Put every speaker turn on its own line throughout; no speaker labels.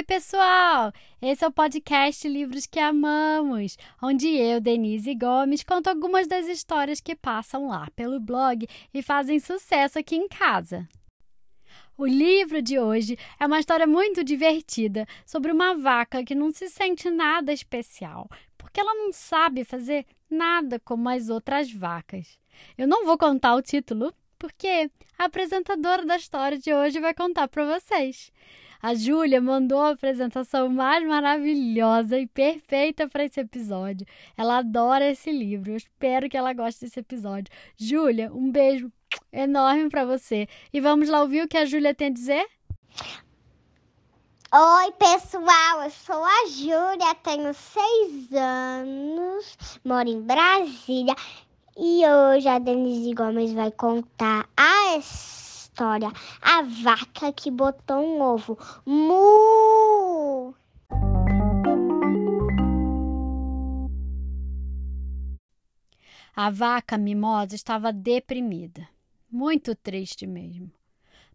Oi, pessoal! Esse é o podcast Livros que Amamos, onde eu, Denise Gomes, conto algumas das histórias que passam lá pelo blog e fazem sucesso aqui em casa. O livro de hoje é uma história muito divertida sobre uma vaca que não se sente nada especial, porque ela não sabe fazer nada como as outras vacas. Eu não vou contar o título, porque a apresentadora da história de hoje vai contar para vocês. A Júlia mandou a apresentação mais maravilhosa e perfeita para esse episódio. Ela adora esse livro. Eu espero que ela goste desse episódio. Júlia, um beijo enorme para você. E vamos lá ouvir o que a Júlia tem a dizer?
Oi, pessoal, eu sou a Júlia, tenho seis anos, moro em Brasília e hoje a Denise Gomes vai contar a história A Vaca que Botou um Ovo. Mu!
A vaca mimosa estava deprimida, muito triste mesmo.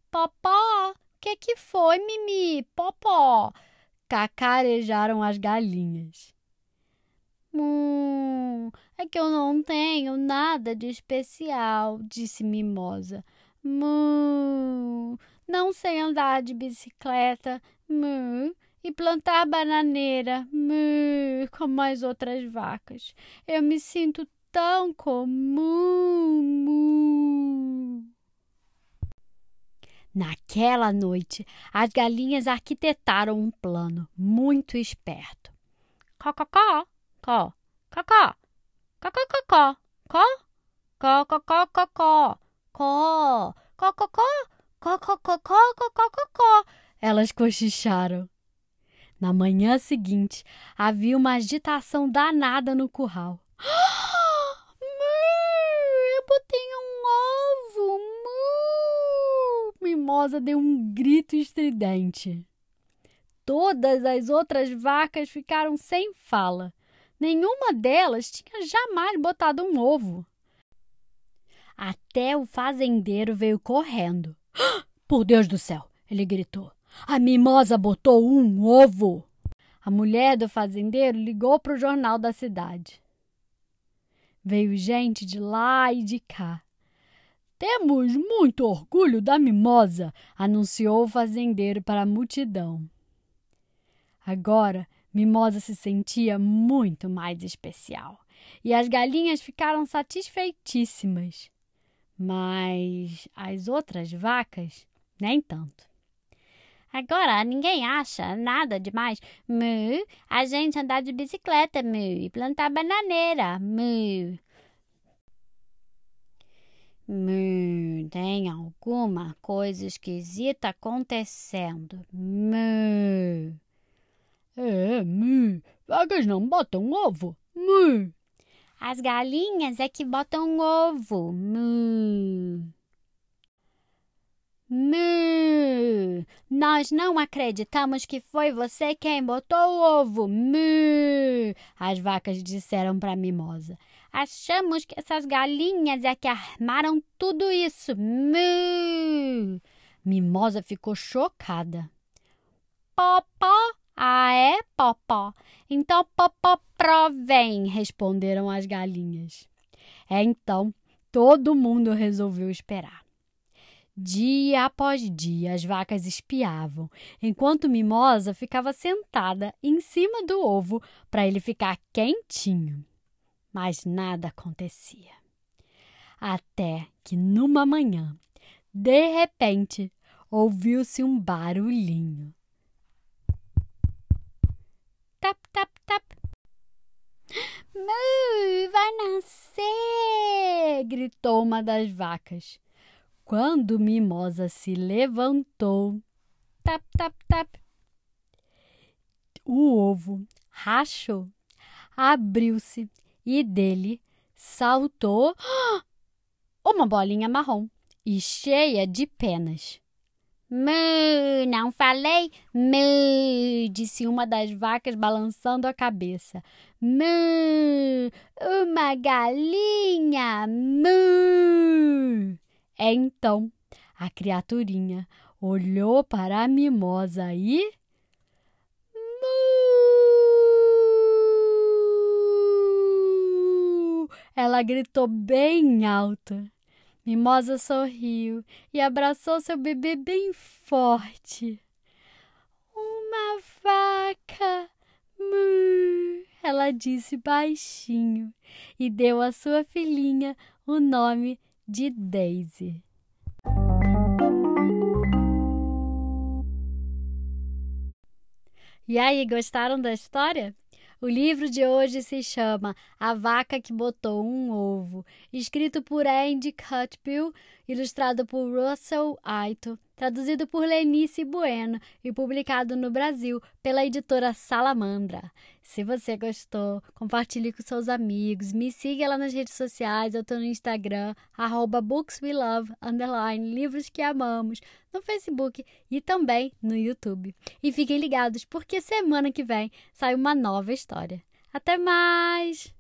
Popó, que, que foi, Mimi? Popó! Cacarejaram as galinhas. Hum, é que eu não tenho nada de especial, disse Mimosa. Hum, não sei andar de bicicleta. Hum, e plantar bananeira, hum, como as outras vacas. Eu me sinto tão comum. Naquela noite, as galinhas arquitetaram um plano muito esperto. Cococó, có, cocó, cococó, có, cococó, cocó, có, cococó, cococó, cococó. Elas cochicharam. Na manhã seguinte, havia uma agitação danada no curral. Eu botei um ovo! Mimosa deu um grito estridente. Todas as outras vacas ficaram sem fala. Nenhuma delas tinha jamais botado um ovo. Até o fazendeiro veio correndo. Por Deus do céu! Ele gritou. A mimosa botou um ovo! A mulher do fazendeiro ligou para o jornal da cidade. Veio gente de lá e de cá. Temos muito orgulho da mimosa, anunciou o fazendeiro para a multidão. Agora, Mimosa se sentia muito mais especial e as galinhas ficaram satisfeitíssimas. Mas as outras vacas, nem tanto. Agora ninguém acha nada demais. Mu, a gente andar de bicicleta, mu, e plantar bananeira, mu. Mu, tem alguma coisa esquisita acontecendo. Mu.
É, mu. Vagas não botam ovo. Mu.
As galinhas é que botam ovo. Mu. Mu. Nós não acreditamos que foi você quem botou o ovo. Mu. As vacas disseram para a mimosa. Achamos que essas galinhas é que armaram tudo isso. Mu. Mimosa ficou chocada. Popó. Ah, é, Popó? Então, Popó provém, responderam as galinhas. É então, todo mundo resolveu esperar. Dia após dia, as vacas espiavam, enquanto Mimosa ficava sentada em cima do ovo para ele ficar quentinho mas nada acontecia. Até que numa manhã, de repente, ouviu-se um barulhinho. Mu, vai nascer! gritou uma das vacas. Quando Mimosa se levantou, tap, tap, tap, o ovo rachou, abriu-se e dele saltou uma bolinha marrom e cheia de penas. Mu, não falei? Mu, disse uma das vacas balançando a cabeça. Mu, uma galinha. Mu. É então a criaturinha olhou para a mimosa e. Mu! Ela gritou bem alto. Mimosa sorriu e abraçou seu bebê bem forte. Uma vaca, mu, ela disse baixinho e deu à sua filhinha o nome de Daisy. E aí, gostaram da história? O livro de hoje se chama A Vaca que Botou um Ovo, escrito por Andy Cutbill, ilustrado por Russell Aito, traduzido por Lenice Bueno e publicado no Brasil pela editora Salamandra. Se você gostou, compartilhe com seus amigos, me siga lá nas redes sociais, eu estou no Instagram, arroba bookswelove, underline, livros que amamos, no Facebook e também no YouTube. E fiquem ligados, porque semana que vem sai uma nova história. Até mais!